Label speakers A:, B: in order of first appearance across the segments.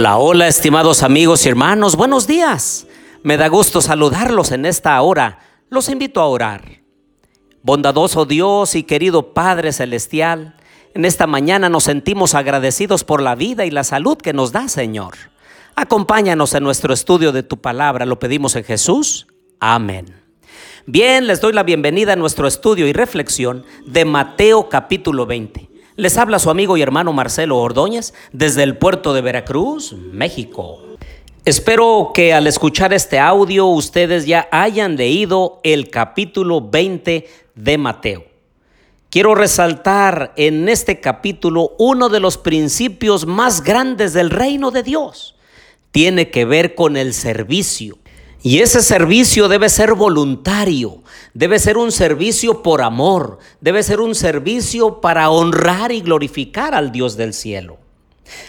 A: Hola, hola, estimados amigos y hermanos, buenos días. Me da gusto saludarlos en esta hora. Los invito a orar. Bondadoso Dios y querido Padre Celestial, en esta mañana nos sentimos agradecidos por la vida y la salud que nos da, Señor. Acompáñanos en nuestro estudio de tu palabra, lo pedimos en Jesús. Amén. Bien, les doy la bienvenida a nuestro estudio y reflexión de Mateo capítulo 20. Les habla su amigo y hermano Marcelo Ordóñez desde el puerto de Veracruz, México. Espero que al escuchar este audio ustedes ya hayan leído el capítulo 20 de Mateo. Quiero resaltar en este capítulo uno de los principios más grandes del reino de Dios. Tiene que ver con el servicio. Y ese servicio debe ser voluntario, debe ser un servicio por amor, debe ser un servicio para honrar y glorificar al Dios del cielo.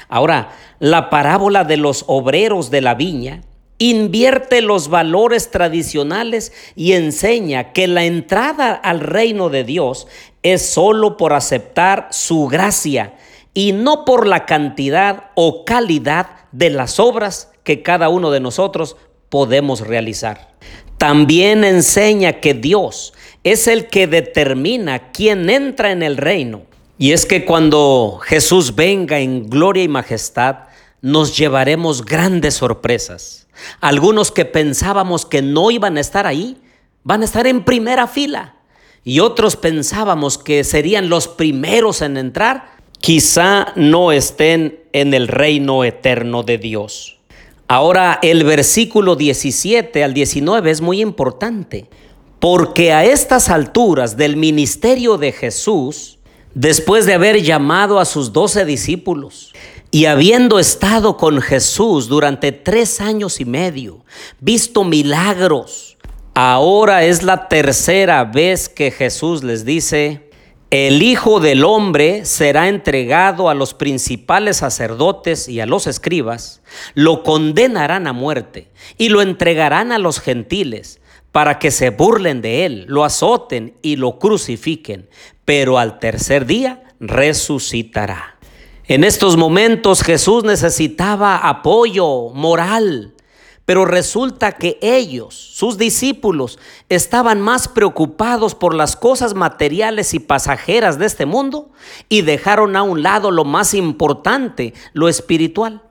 A: Ahora, la parábola de los obreros de la viña invierte los valores tradicionales y enseña que la entrada al reino de Dios es solo por aceptar su gracia y no por la cantidad o calidad de las obras que cada uno de nosotros podemos realizar. También enseña que Dios es el que determina quién entra en el reino. Y es que cuando Jesús venga en gloria y majestad, nos llevaremos grandes sorpresas. Algunos que pensábamos que no iban a estar ahí, van a estar en primera fila. Y otros pensábamos que serían los primeros en entrar, quizá no estén en el reino eterno de Dios. Ahora el versículo 17 al 19 es muy importante, porque a estas alturas del ministerio de Jesús, después de haber llamado a sus doce discípulos y habiendo estado con Jesús durante tres años y medio, visto milagros, ahora es la tercera vez que Jesús les dice, el Hijo del Hombre será entregado a los principales sacerdotes y a los escribas, lo condenarán a muerte y lo entregarán a los gentiles para que se burlen de él, lo azoten y lo crucifiquen, pero al tercer día resucitará. En estos momentos Jesús necesitaba apoyo moral, pero resulta que ellos, sus discípulos, estaban más preocupados por las cosas materiales y pasajeras de este mundo y dejaron a un lado lo más importante, lo espiritual.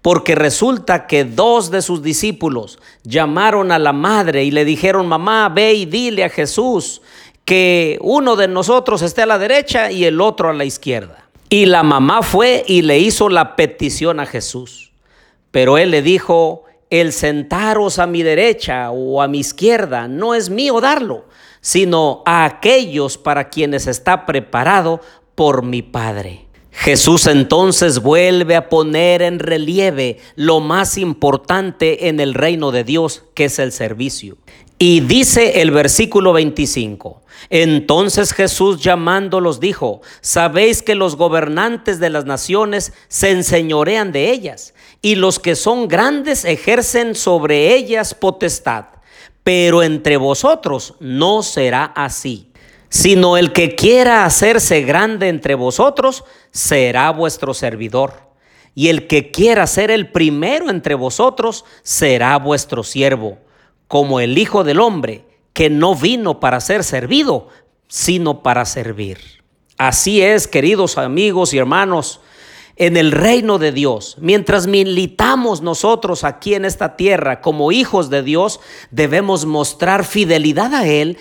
A: Porque resulta que dos de sus discípulos llamaron a la madre y le dijeron, mamá, ve y dile a Jesús que uno de nosotros esté a la derecha y el otro a la izquierda. Y la mamá fue y le hizo la petición a Jesús. Pero él le dijo, el sentaros a mi derecha o a mi izquierda no es mío darlo, sino a aquellos para quienes está preparado por mi Padre. Jesús entonces vuelve a poner en relieve lo más importante en el reino de Dios, que es el servicio. Y dice el versículo 25, entonces Jesús llamándolos dijo, sabéis que los gobernantes de las naciones se enseñorean de ellas, y los que son grandes ejercen sobre ellas potestad, pero entre vosotros no será así, sino el que quiera hacerse grande entre vosotros será vuestro servidor, y el que quiera ser el primero entre vosotros será vuestro siervo como el Hijo del Hombre, que no vino para ser servido, sino para servir. Así es, queridos amigos y hermanos, en el reino de Dios, mientras militamos nosotros aquí en esta tierra como hijos de Dios, debemos mostrar fidelidad a Él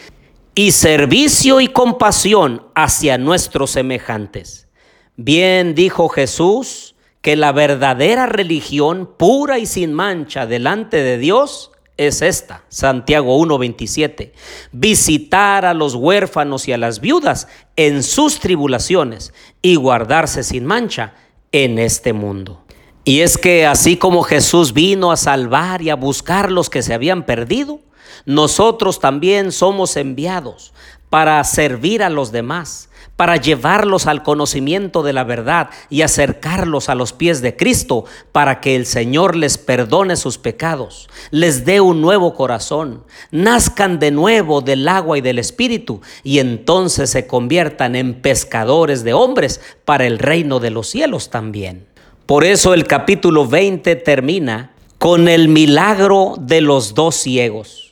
A: y servicio y compasión hacia nuestros semejantes. Bien dijo Jesús que la verdadera religión pura y sin mancha delante de Dios es esta, Santiago 1:27, visitar a los huérfanos y a las viudas en sus tribulaciones y guardarse sin mancha en este mundo. Y es que así como Jesús vino a salvar y a buscar los que se habían perdido, nosotros también somos enviados para servir a los demás, para llevarlos al conocimiento de la verdad y acercarlos a los pies de Cristo, para que el Señor les perdone sus pecados, les dé un nuevo corazón, nazcan de nuevo del agua y del Espíritu, y entonces se conviertan en pescadores de hombres para el reino de los cielos también. Por eso el capítulo 20 termina con el milagro de los dos ciegos.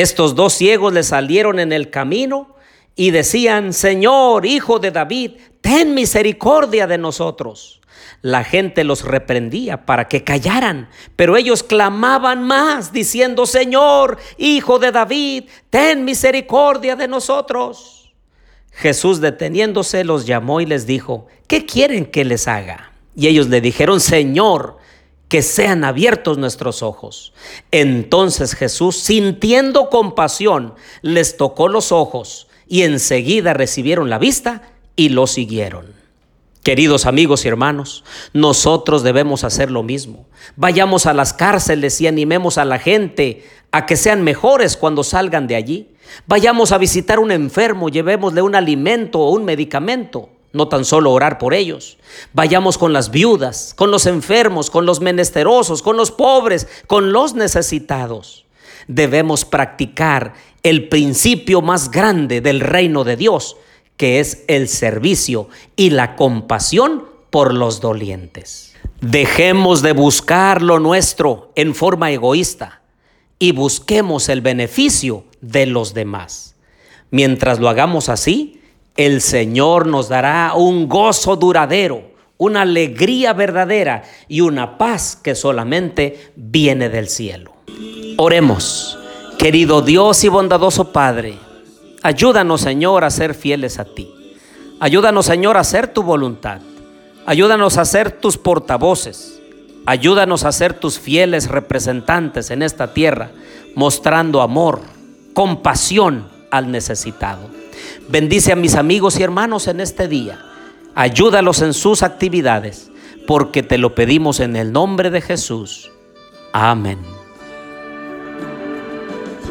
A: Estos dos ciegos le salieron en el camino y decían, Señor, hijo de David, ten misericordia de nosotros. La gente los reprendía para que callaran, pero ellos clamaban más, diciendo, Señor, hijo de David, ten misericordia de nosotros. Jesús deteniéndose los llamó y les dijo, ¿qué quieren que les haga? Y ellos le dijeron, Señor, que sean abiertos nuestros ojos. Entonces Jesús, sintiendo compasión, les tocó los ojos y enseguida recibieron la vista y lo siguieron. Queridos amigos y hermanos, nosotros debemos hacer lo mismo. Vayamos a las cárceles y animemos a la gente a que sean mejores cuando salgan de allí. Vayamos a visitar un enfermo, llevémosle un alimento o un medicamento, no tan solo orar por ellos. Vayamos con las viudas, con los enfermos, con los menesterosos, con los pobres, con los necesitados. Debemos practicar el principio más grande del reino de Dios, que es el servicio y la compasión por los dolientes. Dejemos de buscar lo nuestro en forma egoísta y busquemos el beneficio de los demás. Mientras lo hagamos así, el Señor nos dará un gozo duradero, una alegría verdadera y una paz que solamente viene del cielo. Oremos, querido Dios y bondadoso Padre. Ayúdanos, Señor, a ser fieles a ti. Ayúdanos, Señor, a hacer tu voluntad. Ayúdanos a ser tus portavoces. Ayúdanos a ser tus fieles representantes en esta tierra, mostrando amor, compasión al necesitado. Bendice a mis amigos y hermanos en este día. Ayúdalos en sus actividades, porque te lo pedimos en el nombre de Jesús. Amén.